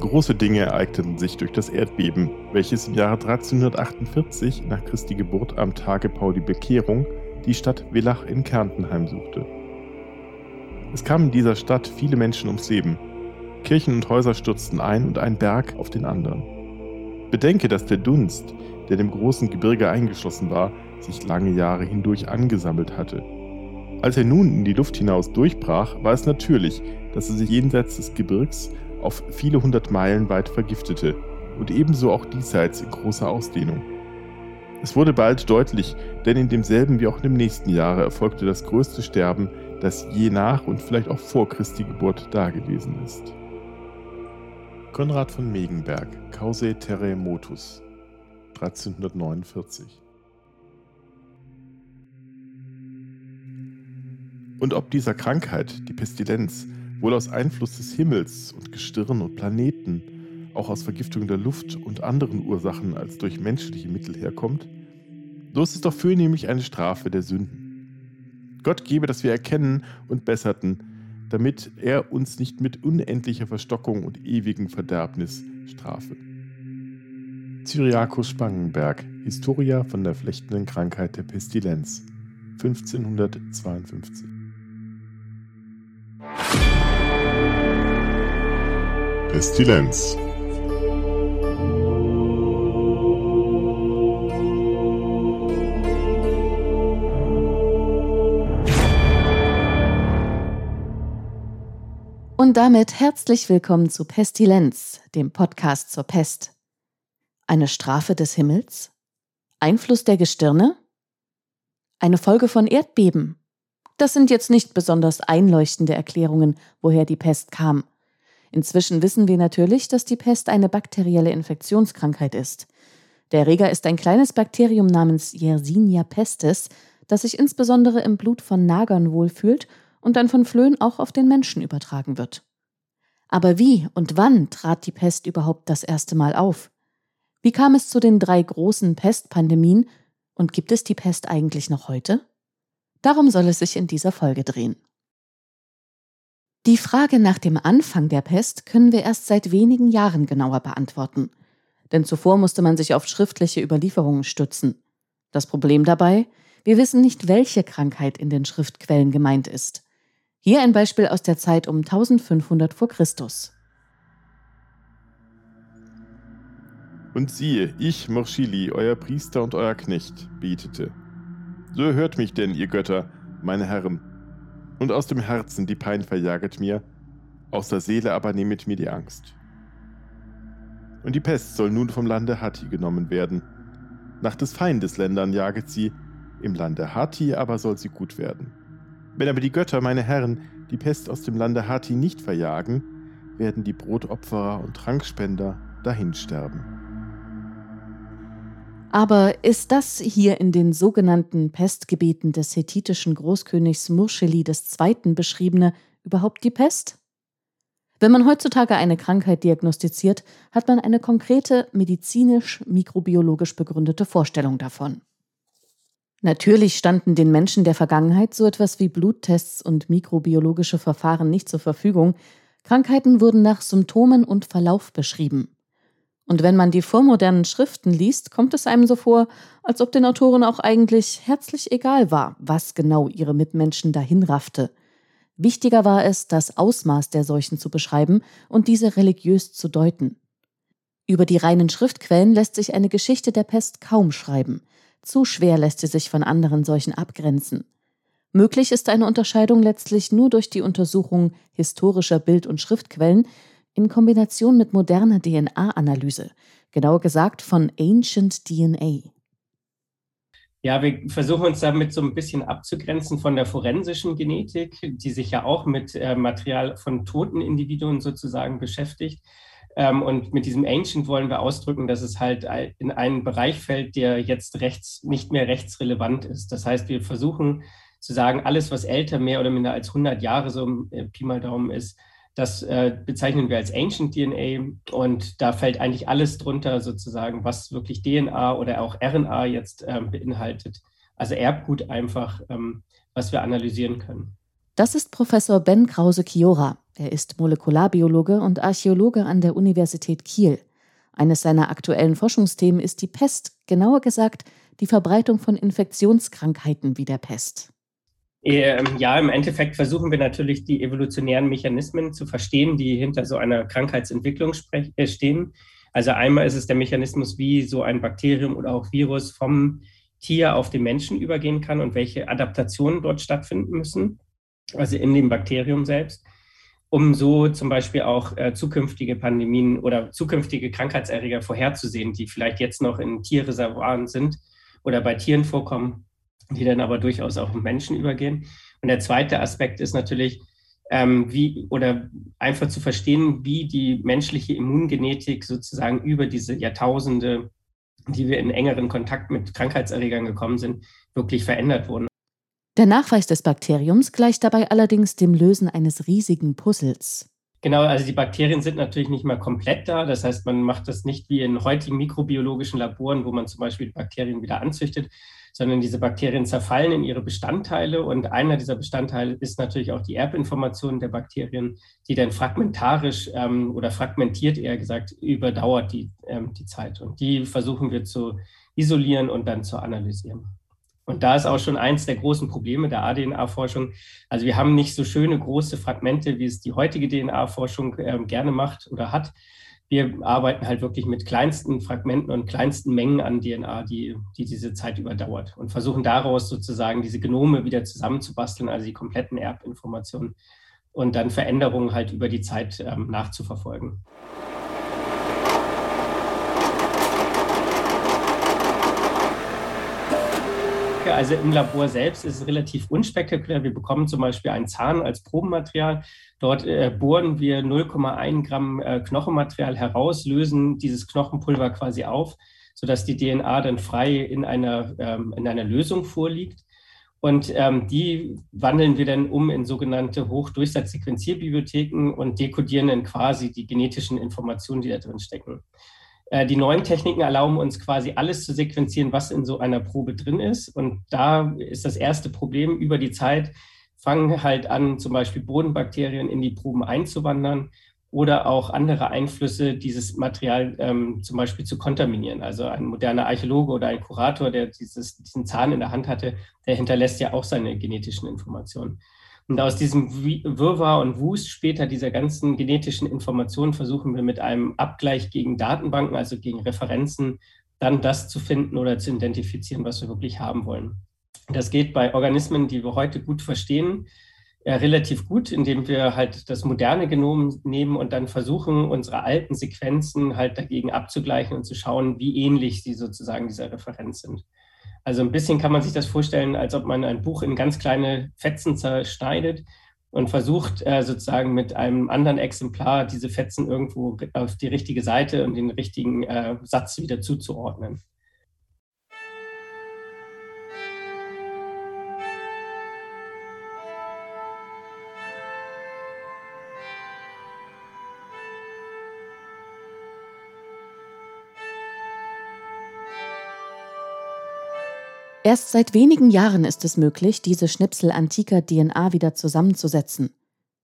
Große Dinge ereigneten sich durch das Erdbeben, welches im Jahre 1348 nach Christi Geburt am Tage Pauli Bekehrung die Stadt Villach in Kärnten heimsuchte. Es kamen in dieser Stadt viele Menschen ums Leben. Kirchen und Häuser stürzten ein und ein Berg auf den anderen. Bedenke, dass der Dunst, der dem großen Gebirge eingeschlossen war, sich lange Jahre hindurch angesammelt hatte. Als er nun in die Luft hinaus durchbrach, war es natürlich, dass er sich jenseits des Gebirgs auf viele hundert Meilen weit vergiftete und ebenso auch diesseits in großer Ausdehnung. Es wurde bald deutlich, denn in demselben wie auch in dem nächsten Jahre erfolgte das größte Sterben, das je nach und vielleicht auch vor Christi Geburt dagewesen ist. Konrad von Megenberg, Causae Terremotus, 1349 Und ob dieser Krankheit, die Pestilenz, wohl aus Einfluss des Himmels und Gestirn und Planeten, auch aus Vergiftung der Luft und anderen Ursachen als durch menschliche Mittel herkommt, so ist es doch für nämlich eine Strafe der Sünden. Gott gebe, dass wir erkennen und besserten, damit er uns nicht mit unendlicher Verstockung und ewigem Verderbnis strafe. Cyriacus Spangenberg, Historia von der flechtenden Krankheit der Pestilenz, 1552 Pestilenz. Und damit herzlich willkommen zu Pestilenz, dem Podcast zur Pest. Eine Strafe des Himmels? Einfluss der Gestirne? Eine Folge von Erdbeben? Das sind jetzt nicht besonders einleuchtende Erklärungen, woher die Pest kam. Inzwischen wissen wir natürlich, dass die Pest eine bakterielle Infektionskrankheit ist. Der Erreger ist ein kleines Bakterium namens Yersinia pestis, das sich insbesondere im Blut von Nagern wohlfühlt und dann von Flöhen auch auf den Menschen übertragen wird. Aber wie und wann trat die Pest überhaupt das erste Mal auf? Wie kam es zu den drei großen Pestpandemien und gibt es die Pest eigentlich noch heute? Darum soll es sich in dieser Folge drehen. Die Frage nach dem Anfang der Pest können wir erst seit wenigen Jahren genauer beantworten. Denn zuvor musste man sich auf schriftliche Überlieferungen stützen. Das Problem dabei, wir wissen nicht, welche Krankheit in den Schriftquellen gemeint ist. Hier ein Beispiel aus der Zeit um 1500 vor Christus. Und siehe, ich, Morschili, euer Priester und euer Knecht, betete. So hört mich denn, ihr Götter, meine Herren, und aus dem Herzen die Pein verjaget mir, aus der Seele aber nehmet mir die Angst. Und die Pest soll nun vom Lande Hatti genommen werden. Nach des Feindes Ländern jaget sie, im Lande Hatti aber soll sie gut werden. Wenn aber die Götter, meine Herren, die Pest aus dem Lande Hatti nicht verjagen, werden die Brotopferer und Trankspender dahinsterben. Aber ist das hier in den sogenannten Pestgebieten des hethitischen Großkönigs Murscheli II. beschriebene überhaupt die Pest? Wenn man heutzutage eine Krankheit diagnostiziert, hat man eine konkrete medizinisch-mikrobiologisch begründete Vorstellung davon. Natürlich standen den Menschen der Vergangenheit so etwas wie Bluttests und mikrobiologische Verfahren nicht zur Verfügung. Krankheiten wurden nach Symptomen und Verlauf beschrieben. Und wenn man die vormodernen Schriften liest, kommt es einem so vor, als ob den Autoren auch eigentlich herzlich egal war, was genau ihre Mitmenschen dahin raffte. Wichtiger war es, das Ausmaß der Seuchen zu beschreiben und diese religiös zu deuten. Über die reinen Schriftquellen lässt sich eine Geschichte der Pest kaum schreiben. Zu schwer lässt sie sich von anderen Seuchen abgrenzen. Möglich ist eine Unterscheidung letztlich nur durch die Untersuchung historischer Bild- und Schriftquellen, in Kombination mit moderner DNA-Analyse, genauer gesagt von Ancient DNA. Ja, wir versuchen uns damit so ein bisschen abzugrenzen von der forensischen Genetik, die sich ja auch mit äh, Material von toten Individuen sozusagen beschäftigt. Ähm, und mit diesem Ancient wollen wir ausdrücken, dass es halt in einen Bereich fällt, der jetzt rechts, nicht mehr rechtsrelevant ist. Das heißt, wir versuchen zu sagen, alles, was älter, mehr oder minder als 100 Jahre so äh, Pi mal Daumen ist, das äh, bezeichnen wir als Ancient DNA und da fällt eigentlich alles drunter sozusagen, was wirklich DNA oder auch RNA jetzt ähm, beinhaltet. Also Erbgut einfach, ähm, was wir analysieren können. Das ist Professor Ben Krause-Chiora. Er ist Molekularbiologe und Archäologe an der Universität Kiel. Eines seiner aktuellen Forschungsthemen ist die Pest, genauer gesagt die Verbreitung von Infektionskrankheiten wie der Pest. Ähm, ja, im Endeffekt versuchen wir natürlich die evolutionären Mechanismen zu verstehen, die hinter so einer Krankheitsentwicklung äh, stehen. Also einmal ist es der Mechanismus, wie so ein Bakterium oder auch Virus vom Tier auf den Menschen übergehen kann und welche Adaptationen dort stattfinden müssen, also in dem Bakterium selbst, um so zum Beispiel auch äh, zukünftige Pandemien oder zukünftige Krankheitserreger vorherzusehen, die vielleicht jetzt noch in Tierreservoiren sind oder bei Tieren vorkommen die dann aber durchaus auch Menschen übergehen. Und der zweite Aspekt ist natürlich, ähm, wie oder einfach zu verstehen, wie die menschliche Immungenetik sozusagen über diese Jahrtausende, die wir in engeren Kontakt mit Krankheitserregern gekommen sind, wirklich verändert wurden. Der Nachweis des Bakteriums gleicht dabei allerdings dem Lösen eines riesigen Puzzles. Genau, also die Bakterien sind natürlich nicht mehr komplett da. Das heißt, man macht das nicht wie in heutigen mikrobiologischen Laboren, wo man zum Beispiel Bakterien wieder anzüchtet, sondern diese Bakterien zerfallen in ihre Bestandteile und einer dieser Bestandteile ist natürlich auch die Erbinformation der Bakterien, die dann fragmentarisch ähm, oder fragmentiert eher gesagt überdauert die, ähm, die Zeit. Und die versuchen wir zu isolieren und dann zu analysieren. Und da ist auch schon eins der großen Probleme der ADNA-Forschung. Also wir haben nicht so schöne große Fragmente, wie es die heutige DNA-Forschung äh, gerne macht oder hat, wir arbeiten halt wirklich mit kleinsten Fragmenten und kleinsten Mengen an DNA, die, die diese Zeit überdauert und versuchen daraus sozusagen diese Genome wieder zusammenzubasteln, also die kompletten Erbinformationen und dann Veränderungen halt über die Zeit ähm, nachzuverfolgen. Also im Labor selbst ist es relativ unspektakulär. Wir bekommen zum Beispiel einen Zahn als Probenmaterial. Dort äh, bohren wir 0,1 Gramm äh, Knochenmaterial heraus, lösen dieses Knochenpulver quasi auf, sodass die DNA dann frei in einer, ähm, in einer Lösung vorliegt. Und ähm, die wandeln wir dann um in sogenannte Hochdurchsatzsequenzierbibliotheken und dekodieren dann quasi die genetischen Informationen, die da drin stecken. Äh, die neuen Techniken erlauben uns quasi alles zu sequenzieren, was in so einer Probe drin ist. Und da ist das erste Problem über die Zeit, fangen halt an, zum Beispiel Bodenbakterien in die Proben einzuwandern oder auch andere Einflüsse, dieses Material ähm, zum Beispiel zu kontaminieren. Also ein moderner Archäologe oder ein Kurator, der dieses, diesen Zahn in der Hand hatte, der hinterlässt ja auch seine genetischen Informationen. Und aus diesem Wirrwarr und Wust später dieser ganzen genetischen Informationen versuchen wir mit einem Abgleich gegen Datenbanken, also gegen Referenzen, dann das zu finden oder zu identifizieren, was wir wirklich haben wollen. Das geht bei Organismen, die wir heute gut verstehen, äh, relativ gut, indem wir halt das moderne Genom nehmen und dann versuchen, unsere alten Sequenzen halt dagegen abzugleichen und zu schauen, wie ähnlich sie sozusagen dieser Referenz sind. Also ein bisschen kann man sich das vorstellen, als ob man ein Buch in ganz kleine Fetzen zerschneidet und versucht äh, sozusagen mit einem anderen Exemplar diese Fetzen irgendwo auf die richtige Seite und den richtigen äh, Satz wieder zuzuordnen. Erst seit wenigen Jahren ist es möglich, diese Schnipsel antiker DNA wieder zusammenzusetzen.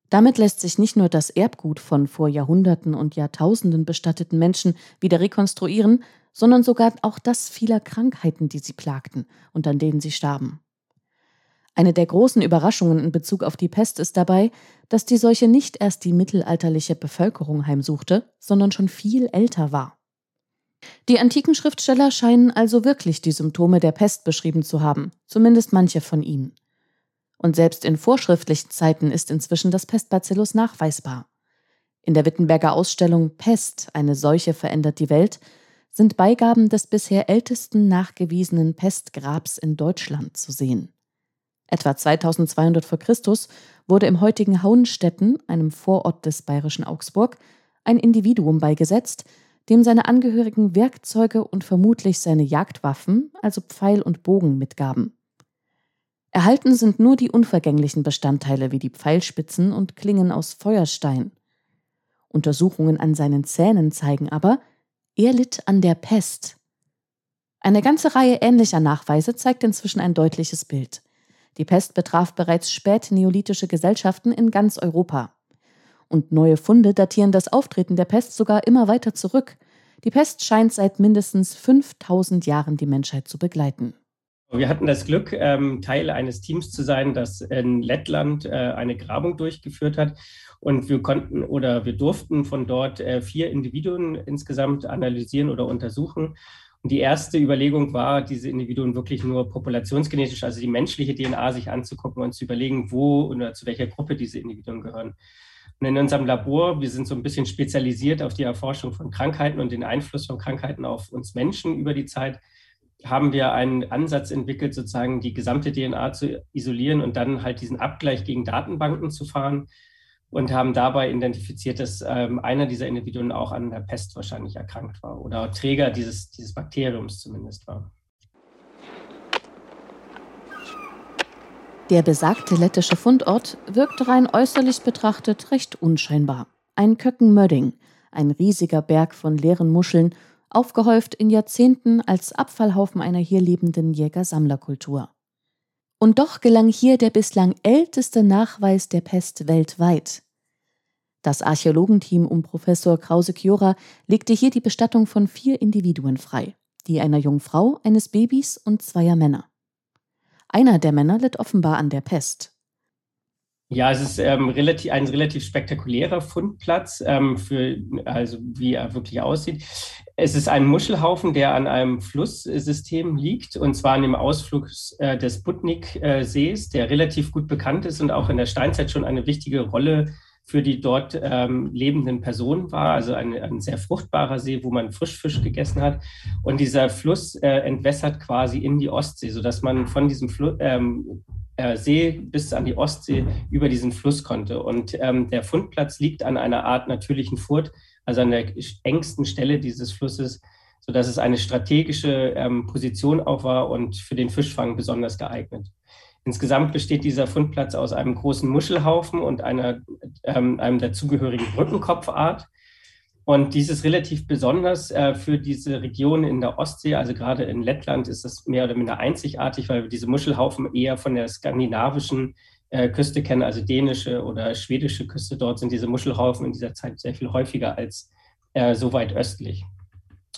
Damit lässt sich nicht nur das Erbgut von vor Jahrhunderten und Jahrtausenden bestatteten Menschen wieder rekonstruieren, sondern sogar auch das vieler Krankheiten, die sie plagten und an denen sie starben. Eine der großen Überraschungen in Bezug auf die Pest ist dabei, dass die Seuche nicht erst die mittelalterliche Bevölkerung heimsuchte, sondern schon viel älter war. Die antiken Schriftsteller scheinen also wirklich die Symptome der Pest beschrieben zu haben, zumindest manche von ihnen. Und selbst in vorschriftlichen Zeiten ist inzwischen das Pestbacillus nachweisbar. In der Wittenberger Ausstellung Pest, eine Seuche verändert die Welt, sind Beigaben des bisher ältesten nachgewiesenen Pestgrabs in Deutschland zu sehen. Etwa 2200 v. Chr. wurde im heutigen Hauenstetten, einem Vorort des bayerischen Augsburg, ein Individuum beigesetzt, dem seine Angehörigen Werkzeuge und vermutlich seine Jagdwaffen, also Pfeil und Bogen, mitgaben. Erhalten sind nur die unvergänglichen Bestandteile wie die Pfeilspitzen und Klingen aus Feuerstein. Untersuchungen an seinen Zähnen zeigen aber, er litt an der Pest. Eine ganze Reihe ähnlicher Nachweise zeigt inzwischen ein deutliches Bild. Die Pest betraf bereits spätneolithische Gesellschaften in ganz Europa. Und neue Funde datieren das Auftreten der Pest sogar immer weiter zurück. Die Pest scheint seit mindestens 5000 Jahren die Menschheit zu begleiten. Wir hatten das Glück, ähm, Teil eines Teams zu sein, das in Lettland äh, eine Grabung durchgeführt hat. Und wir konnten oder wir durften von dort äh, vier Individuen insgesamt analysieren oder untersuchen. Und die erste Überlegung war, diese Individuen wirklich nur populationsgenetisch, also die menschliche DNA sich anzugucken und zu überlegen, wo oder zu welcher Gruppe diese Individuen gehören. Und in unserem Labor, wir sind so ein bisschen spezialisiert auf die Erforschung von Krankheiten und den Einfluss von Krankheiten auf uns Menschen über die Zeit, haben wir einen Ansatz entwickelt, sozusagen die gesamte DNA zu isolieren und dann halt diesen Abgleich gegen Datenbanken zu fahren und haben dabei identifiziert, dass ähm, einer dieser Individuen auch an der Pest wahrscheinlich erkrankt war oder Träger dieses, dieses Bakteriums zumindest war. Der besagte lettische Fundort wirkt rein äußerlich betrachtet recht unscheinbar. Ein Köckenmödding, ein riesiger Berg von leeren Muscheln aufgehäuft in Jahrzehnten als Abfallhaufen einer hier lebenden Jäger-Sammlerkultur. Und doch gelang hier der bislang älteste Nachweis der Pest weltweit. Das Archäologenteam um Professor Krause-Chiora legte hier die Bestattung von vier Individuen frei, die einer jungen Frau, eines Babys und zweier Männer. Einer der Männer litt offenbar an der Pest. Ja, es ist ähm, relativ, ein relativ spektakulärer Fundplatz, ähm, für, also wie er wirklich aussieht. Es ist ein Muschelhaufen, der an einem Flusssystem liegt, und zwar an dem Ausflug äh, des Butnik-Sees, der relativ gut bekannt ist und auch in der Steinzeit schon eine wichtige Rolle für die dort ähm, lebenden Personen war. Also ein, ein, sehr fruchtbarer See, wo man Frischfisch gegessen hat. Und dieser Fluss äh, entwässert quasi in die Ostsee, sodass man von diesem Fluss, ähm, äh, See bis an die Ostsee über diesen Fluss konnte. Und ähm, der Fundplatz liegt an einer Art natürlichen Furt, also an der engsten Stelle dieses Flusses, sodass es eine strategische ähm, Position auch war und für den Fischfang besonders geeignet. Insgesamt besteht dieser Fundplatz aus einem großen Muschelhaufen und einer, ähm, einem dazugehörigen Brückenkopfart. Und dies ist relativ besonders äh, für diese Region in der Ostsee, also gerade in Lettland ist es mehr oder minder einzigartig, weil wir diese Muschelhaufen eher von der skandinavischen äh, Küste kennen, also dänische oder schwedische Küste. Dort sind diese Muschelhaufen in dieser Zeit sehr viel häufiger als äh, so weit östlich.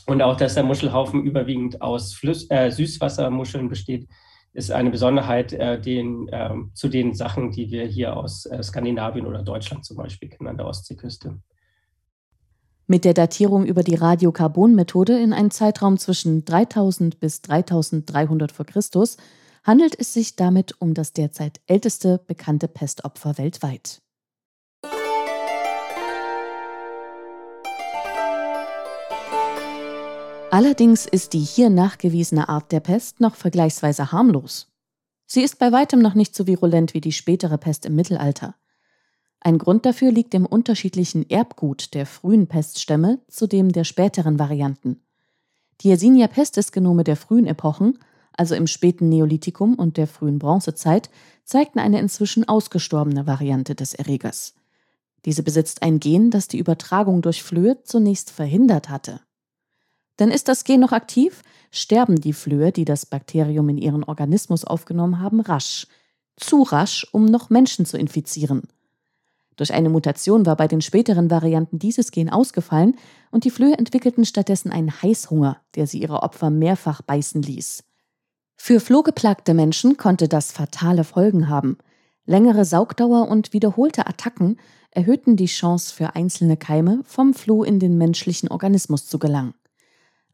Und auch, dass der Muschelhaufen überwiegend aus Flüss, äh, Süßwassermuscheln besteht, ist eine Besonderheit äh, den, ähm, zu den Sachen, die wir hier aus äh, Skandinavien oder Deutschland zum Beispiel kennen an der Ostseeküste. Mit der Datierung über die Radiokarbon-Methode in einen Zeitraum zwischen 3000 bis 3300 v. Chr. handelt es sich damit um das derzeit älteste bekannte Pestopfer weltweit. Allerdings ist die hier nachgewiesene Art der Pest noch vergleichsweise harmlos. Sie ist bei weitem noch nicht so virulent wie die spätere Pest im Mittelalter. Ein Grund dafür liegt im unterschiedlichen Erbgut der frühen Peststämme zu dem der späteren Varianten. Die Yersinia pestis-Genome der frühen Epochen, also im späten Neolithikum und der frühen Bronzezeit, zeigten eine inzwischen ausgestorbene Variante des Erregers. Diese besitzt ein Gen, das die Übertragung durch Flöhe zunächst verhindert hatte. Denn ist das Gen noch aktiv, sterben die Flöhe, die das Bakterium in ihren Organismus aufgenommen haben, rasch. Zu rasch, um noch Menschen zu infizieren. Durch eine Mutation war bei den späteren Varianten dieses Gen ausgefallen und die Flöhe entwickelten stattdessen einen Heißhunger, der sie ihre Opfer mehrfach beißen ließ. Für flohgeplagte Menschen konnte das fatale Folgen haben. Längere Saugdauer und wiederholte Attacken erhöhten die Chance für einzelne Keime, vom Floh in den menschlichen Organismus zu gelangen.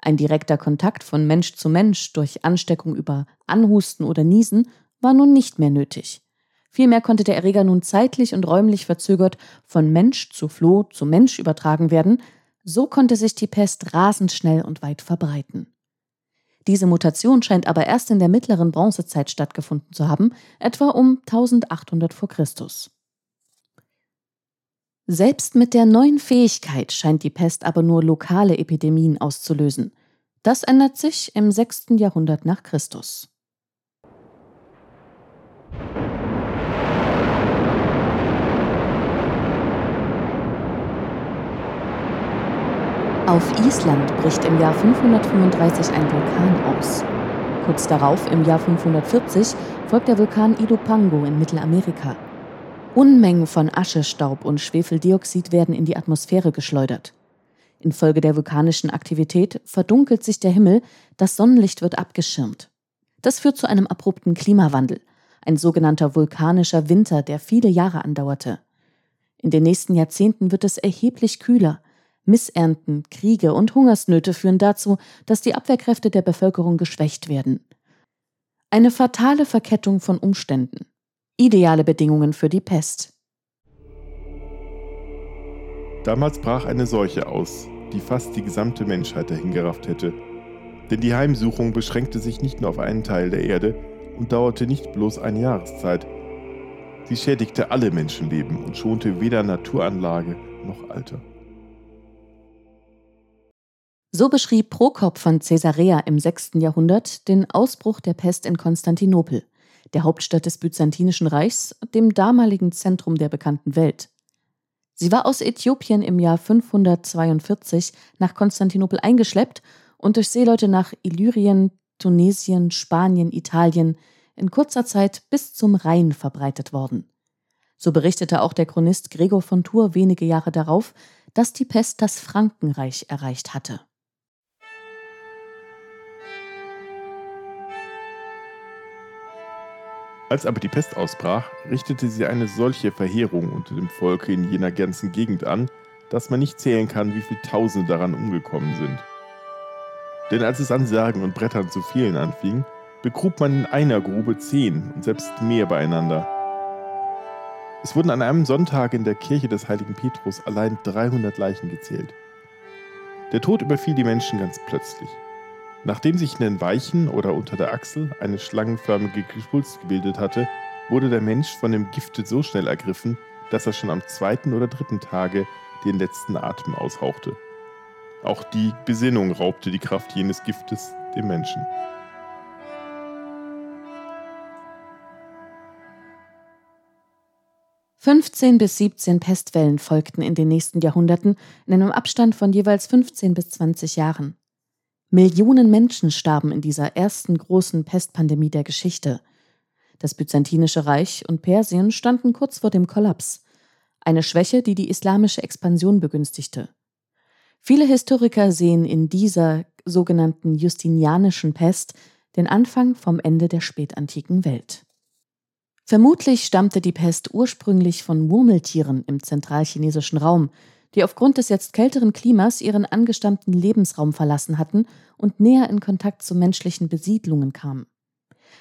Ein direkter Kontakt von Mensch zu Mensch durch Ansteckung über Anhusten oder Niesen war nun nicht mehr nötig. Vielmehr konnte der Erreger nun zeitlich und räumlich verzögert von Mensch zu Floh zu Mensch übertragen werden, so konnte sich die Pest rasend schnell und weit verbreiten. Diese Mutation scheint aber erst in der mittleren Bronzezeit stattgefunden zu haben, etwa um 1800 v. Chr. Selbst mit der neuen Fähigkeit scheint die Pest aber nur lokale Epidemien auszulösen. Das ändert sich im 6. Jahrhundert nach Christus. Auf Island bricht im Jahr 535 ein Vulkan aus. Kurz darauf, im Jahr 540, folgt der Vulkan Ilopango in Mittelamerika. Unmengen von Aschestaub und Schwefeldioxid werden in die Atmosphäre geschleudert. Infolge der vulkanischen Aktivität verdunkelt sich der Himmel, das Sonnenlicht wird abgeschirmt. Das führt zu einem abrupten Klimawandel, ein sogenannter vulkanischer Winter, der viele Jahre andauerte. In den nächsten Jahrzehnten wird es erheblich kühler. Missernten, Kriege und Hungersnöte führen dazu, dass die Abwehrkräfte der Bevölkerung geschwächt werden. Eine fatale Verkettung von Umständen. Ideale Bedingungen für die Pest. Damals brach eine Seuche aus, die fast die gesamte Menschheit dahingerafft hätte. Denn die Heimsuchung beschränkte sich nicht nur auf einen Teil der Erde und dauerte nicht bloß eine Jahreszeit. Sie schädigte alle Menschenleben und schonte weder Naturanlage noch Alter. So beschrieb Prokop von Caesarea im 6. Jahrhundert den Ausbruch der Pest in Konstantinopel, der Hauptstadt des Byzantinischen Reichs, dem damaligen Zentrum der bekannten Welt. Sie war aus Äthiopien im Jahr 542 nach Konstantinopel eingeschleppt und durch Seeleute nach Illyrien, Tunesien, Spanien, Italien in kurzer Zeit bis zum Rhein verbreitet worden. So berichtete auch der Chronist Gregor von Tours wenige Jahre darauf, dass die Pest das Frankenreich erreicht hatte. Als aber die Pest ausbrach, richtete sie eine solche Verheerung unter dem Volke in jener ganzen Gegend an, dass man nicht zählen kann, wie viele Tausende daran umgekommen sind. Denn als es an Särgen und Brettern zu fehlen anfing, begrub man in einer Grube zehn und selbst mehr beieinander. Es wurden an einem Sonntag in der Kirche des heiligen Petrus allein 300 Leichen gezählt. Der Tod überfiel die Menschen ganz plötzlich. Nachdem sich in den Weichen oder unter der Achsel eine schlangenförmige Geschwulst gebildet hatte, wurde der Mensch von dem Gifte so schnell ergriffen, dass er schon am zweiten oder dritten Tage den letzten Atem aushauchte. Auch die Besinnung raubte die Kraft jenes Giftes dem Menschen. Fünfzehn bis 17 Pestwellen folgten in den nächsten Jahrhunderten in einem Abstand von jeweils 15 bis 20 Jahren. Millionen Menschen starben in dieser ersten großen Pestpandemie der Geschichte. Das Byzantinische Reich und Persien standen kurz vor dem Kollaps, eine Schwäche, die die islamische Expansion begünstigte. Viele Historiker sehen in dieser sogenannten Justinianischen Pest den Anfang vom Ende der spätantiken Welt. Vermutlich stammte die Pest ursprünglich von Murmeltieren im zentralchinesischen Raum, die aufgrund des jetzt kälteren Klimas ihren angestammten Lebensraum verlassen hatten und näher in Kontakt zu menschlichen Besiedlungen kamen.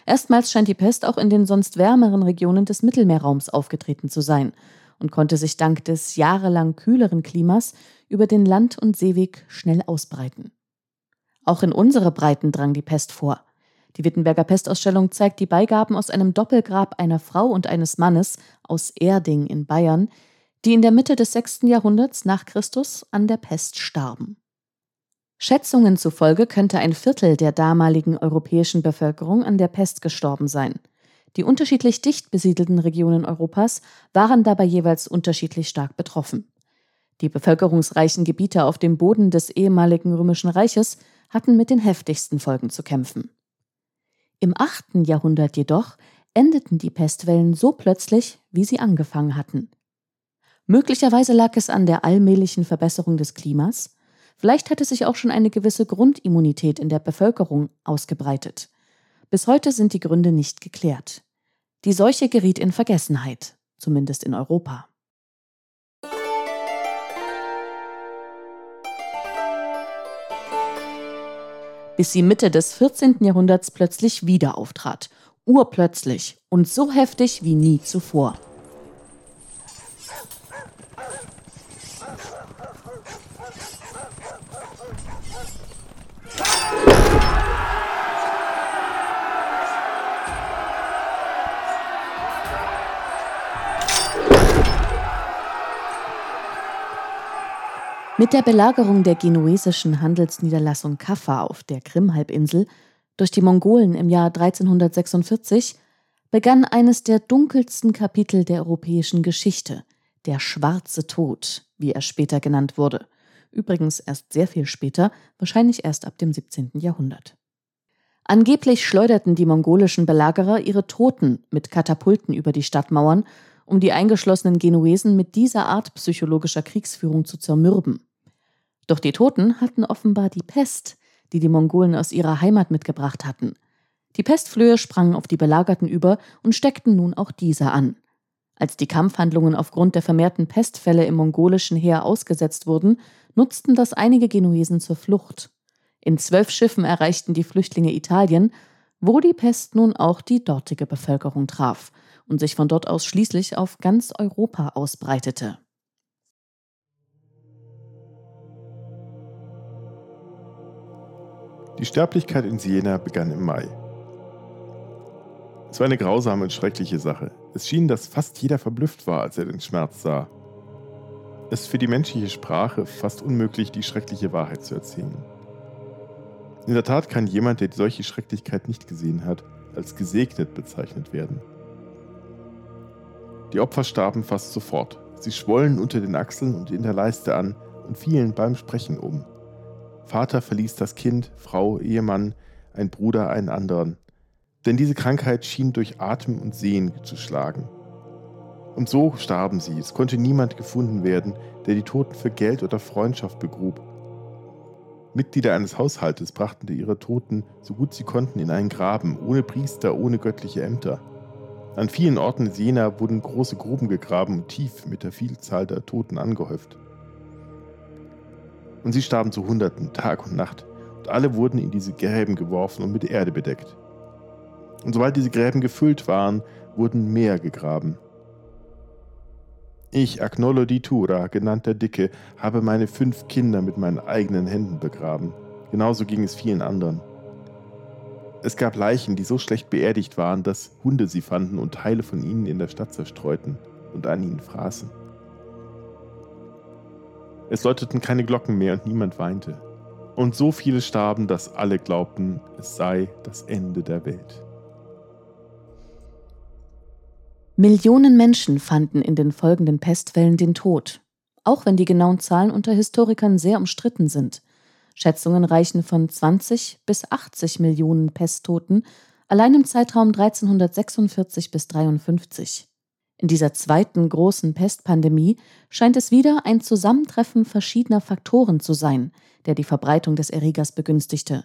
Erstmals scheint die Pest auch in den sonst wärmeren Regionen des Mittelmeerraums aufgetreten zu sein und konnte sich dank des jahrelang kühleren Klimas über den Land- und Seeweg schnell ausbreiten. Auch in unsere Breiten drang die Pest vor. Die Wittenberger Pestausstellung zeigt die Beigaben aus einem Doppelgrab einer Frau und eines Mannes aus Erding in Bayern, die in der Mitte des 6. Jahrhunderts nach Christus an der Pest starben. Schätzungen zufolge könnte ein Viertel der damaligen europäischen Bevölkerung an der Pest gestorben sein. Die unterschiedlich dicht besiedelten Regionen Europas waren dabei jeweils unterschiedlich stark betroffen. Die bevölkerungsreichen Gebiete auf dem Boden des ehemaligen Römischen Reiches hatten mit den heftigsten Folgen zu kämpfen. Im 8. Jahrhundert jedoch endeten die Pestwellen so plötzlich, wie sie angefangen hatten. Möglicherweise lag es an der allmählichen Verbesserung des Klimas, vielleicht hatte sich auch schon eine gewisse Grundimmunität in der Bevölkerung ausgebreitet. Bis heute sind die Gründe nicht geklärt. Die Seuche geriet in Vergessenheit, zumindest in Europa. Bis sie Mitte des 14. Jahrhunderts plötzlich wieder auftrat, urplötzlich und so heftig wie nie zuvor. Mit der Belagerung der genuesischen Handelsniederlassung Kaffa auf der Krimhalbinsel durch die Mongolen im Jahr 1346 begann eines der dunkelsten Kapitel der europäischen Geschichte, der Schwarze Tod, wie er später genannt wurde. Übrigens erst sehr viel später, wahrscheinlich erst ab dem 17. Jahrhundert. Angeblich schleuderten die mongolischen Belagerer ihre Toten mit Katapulten über die Stadtmauern um die eingeschlossenen Genuesen mit dieser Art psychologischer Kriegsführung zu zermürben. Doch die Toten hatten offenbar die Pest, die die Mongolen aus ihrer Heimat mitgebracht hatten. Die Pestflöhe sprangen auf die Belagerten über und steckten nun auch diese an. Als die Kampfhandlungen aufgrund der vermehrten Pestfälle im mongolischen Heer ausgesetzt wurden, nutzten das einige Genuesen zur Flucht. In zwölf Schiffen erreichten die Flüchtlinge Italien, wo die Pest nun auch die dortige Bevölkerung traf und sich von dort aus schließlich auf ganz Europa ausbreitete. Die Sterblichkeit in Siena begann im Mai. Es war eine grausame und schreckliche Sache. Es schien, dass fast jeder verblüfft war, als er den Schmerz sah. Es ist für die menschliche Sprache fast unmöglich, die schreckliche Wahrheit zu erzählen. In der Tat kann jemand, der solche Schrecklichkeit nicht gesehen hat, als gesegnet bezeichnet werden. Die Opfer starben fast sofort. Sie schwollen unter den Achseln und in der Leiste an und fielen beim Sprechen um. Vater verließ das Kind, Frau, Ehemann, ein Bruder einen anderen. Denn diese Krankheit schien durch Atem und Sehen zu schlagen. Und so starben sie. Es konnte niemand gefunden werden, der die Toten für Geld oder Freundschaft begrub. Mitglieder eines Haushaltes brachten ihre Toten so gut sie konnten in einen Graben, ohne Priester, ohne göttliche Ämter. An vielen Orten in Jena wurden große Gruben gegraben und tief mit der Vielzahl der Toten angehäuft. Und sie starben zu Hunderten, Tag und Nacht, und alle wurden in diese Gräben geworfen und mit Erde bedeckt. Und sobald diese Gräben gefüllt waren, wurden mehr gegraben. Ich, Agnolo di Tura, genannt der Dicke, habe meine fünf Kinder mit meinen eigenen Händen begraben. Genauso ging es vielen anderen. Es gab Leichen, die so schlecht beerdigt waren, dass Hunde sie fanden und Teile von ihnen in der Stadt zerstreuten und an ihnen fraßen. Es läuteten keine Glocken mehr und niemand weinte. Und so viele starben, dass alle glaubten, es sei das Ende der Welt. Millionen Menschen fanden in den folgenden Pestwellen den Tod, auch wenn die genauen Zahlen unter Historikern sehr umstritten sind. Schätzungen reichen von 20 bis 80 Millionen Pesttoten allein im Zeitraum 1346 bis 53. In dieser zweiten großen Pestpandemie scheint es wieder ein Zusammentreffen verschiedener Faktoren zu sein, der die Verbreitung des Erregers begünstigte.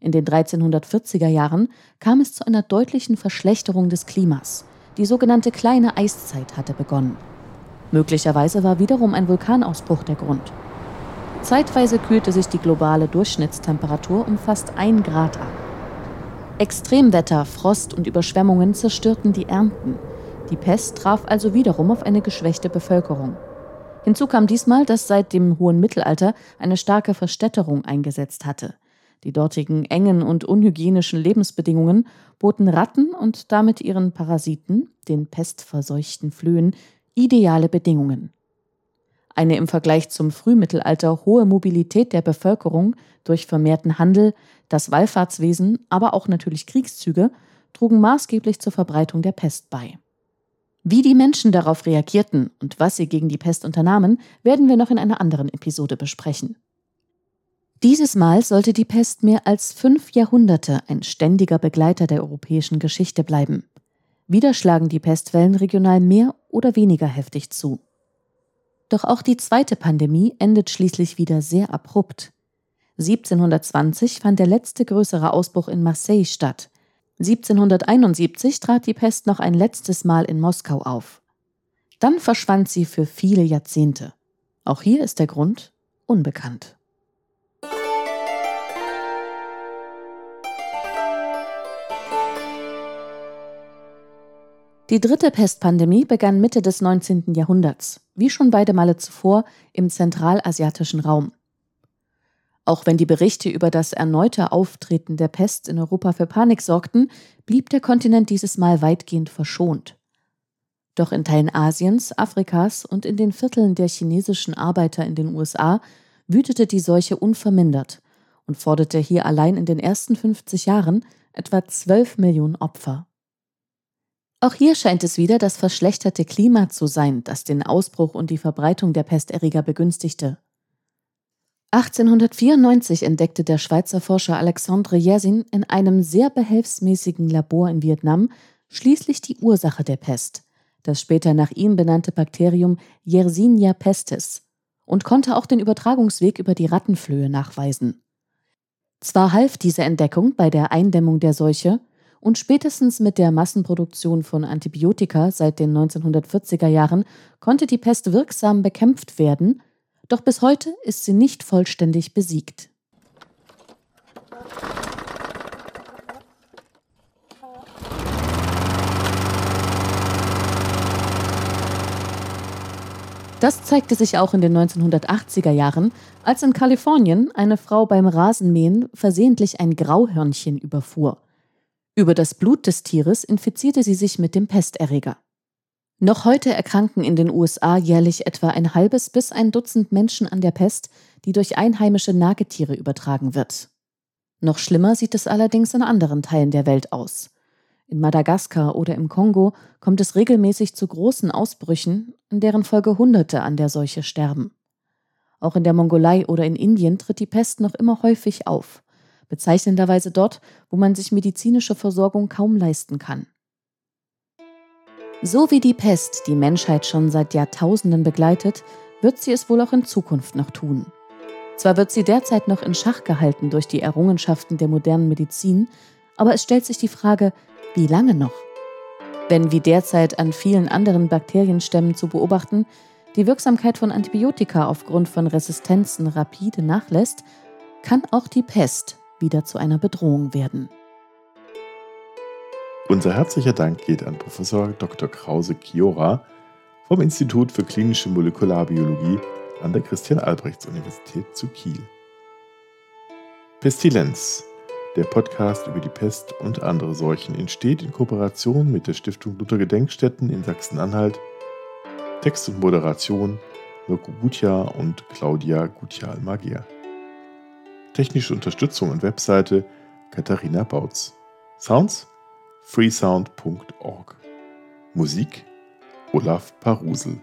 In den 1340er Jahren kam es zu einer deutlichen Verschlechterung des Klimas. Die sogenannte kleine Eiszeit hatte begonnen. Möglicherweise war wiederum ein Vulkanausbruch der Grund. Zeitweise kühlte sich die globale Durchschnittstemperatur um fast ein Grad ab. Extremwetter, Frost und Überschwemmungen zerstörten die Ernten. Die Pest traf also wiederum auf eine geschwächte Bevölkerung. Hinzu kam diesmal, dass seit dem hohen Mittelalter eine starke Verstädterung eingesetzt hatte. Die dortigen engen und unhygienischen Lebensbedingungen boten Ratten und damit ihren Parasiten, den pestverseuchten Flöhen, ideale Bedingungen. Eine im Vergleich zum Frühmittelalter hohe Mobilität der Bevölkerung durch vermehrten Handel, das Wallfahrtswesen, aber auch natürlich Kriegszüge trugen maßgeblich zur Verbreitung der Pest bei. Wie die Menschen darauf reagierten und was sie gegen die Pest unternahmen, werden wir noch in einer anderen Episode besprechen. Dieses Mal sollte die Pest mehr als fünf Jahrhunderte ein ständiger Begleiter der europäischen Geschichte bleiben. Wieder schlagen die Pestwellen regional mehr oder weniger heftig zu. Doch auch die zweite Pandemie endet schließlich wieder sehr abrupt. 1720 fand der letzte größere Ausbruch in Marseille statt. 1771 trat die Pest noch ein letztes Mal in Moskau auf. Dann verschwand sie für viele Jahrzehnte. Auch hier ist der Grund unbekannt. Die dritte Pestpandemie begann Mitte des 19. Jahrhunderts, wie schon beide Male zuvor im zentralasiatischen Raum. Auch wenn die Berichte über das erneute Auftreten der Pest in Europa für Panik sorgten, blieb der Kontinent dieses Mal weitgehend verschont. Doch in Teilen Asiens, Afrikas und in den Vierteln der chinesischen Arbeiter in den USA wütete die Seuche unvermindert und forderte hier allein in den ersten 50 Jahren etwa 12 Millionen Opfer. Auch hier scheint es wieder das verschlechterte Klima zu sein, das den Ausbruch und die Verbreitung der Pesterreger begünstigte. 1894 entdeckte der Schweizer Forscher Alexandre Yersin in einem sehr behelfsmäßigen Labor in Vietnam schließlich die Ursache der Pest, das später nach ihm benannte Bakterium Yersinia pestis, und konnte auch den Übertragungsweg über die Rattenflöhe nachweisen. Zwar half diese Entdeckung bei der Eindämmung der Seuche, und spätestens mit der Massenproduktion von Antibiotika seit den 1940er Jahren konnte die Pest wirksam bekämpft werden, doch bis heute ist sie nicht vollständig besiegt. Das zeigte sich auch in den 1980er Jahren, als in Kalifornien eine Frau beim Rasenmähen versehentlich ein Grauhörnchen überfuhr. Über das Blut des Tieres infizierte sie sich mit dem Pesterreger. Noch heute erkranken in den USA jährlich etwa ein halbes bis ein Dutzend Menschen an der Pest, die durch einheimische Nagetiere übertragen wird. Noch schlimmer sieht es allerdings in anderen Teilen der Welt aus. In Madagaskar oder im Kongo kommt es regelmäßig zu großen Ausbrüchen, in deren Folge Hunderte an der Seuche sterben. Auch in der Mongolei oder in Indien tritt die Pest noch immer häufig auf, bezeichnenderweise dort, wo man sich medizinische Versorgung kaum leisten kann. So wie die Pest die Menschheit schon seit Jahrtausenden begleitet, wird sie es wohl auch in Zukunft noch tun. Zwar wird sie derzeit noch in Schach gehalten durch die Errungenschaften der modernen Medizin, aber es stellt sich die Frage, wie lange noch? Wenn wie derzeit an vielen anderen Bakterienstämmen zu beobachten, die Wirksamkeit von Antibiotika aufgrund von Resistenzen rapide nachlässt, kann auch die Pest wieder zu einer Bedrohung werden. Unser herzlicher Dank geht an Professor Dr. Krause Chiora vom Institut für klinische Molekularbiologie an der Christian-Albrechts-Universität zu Kiel. Pestilenz der Podcast über die Pest und andere Seuchen entsteht in Kooperation mit der Stiftung Luther Gedenkstätten in Sachsen-Anhalt. Text und Moderation Mirko Gutja und Claudia Gutjahl-Magier. Technische Unterstützung und Webseite Katharina Bautz. Sounds freesound.org. Musik Olaf Parusel.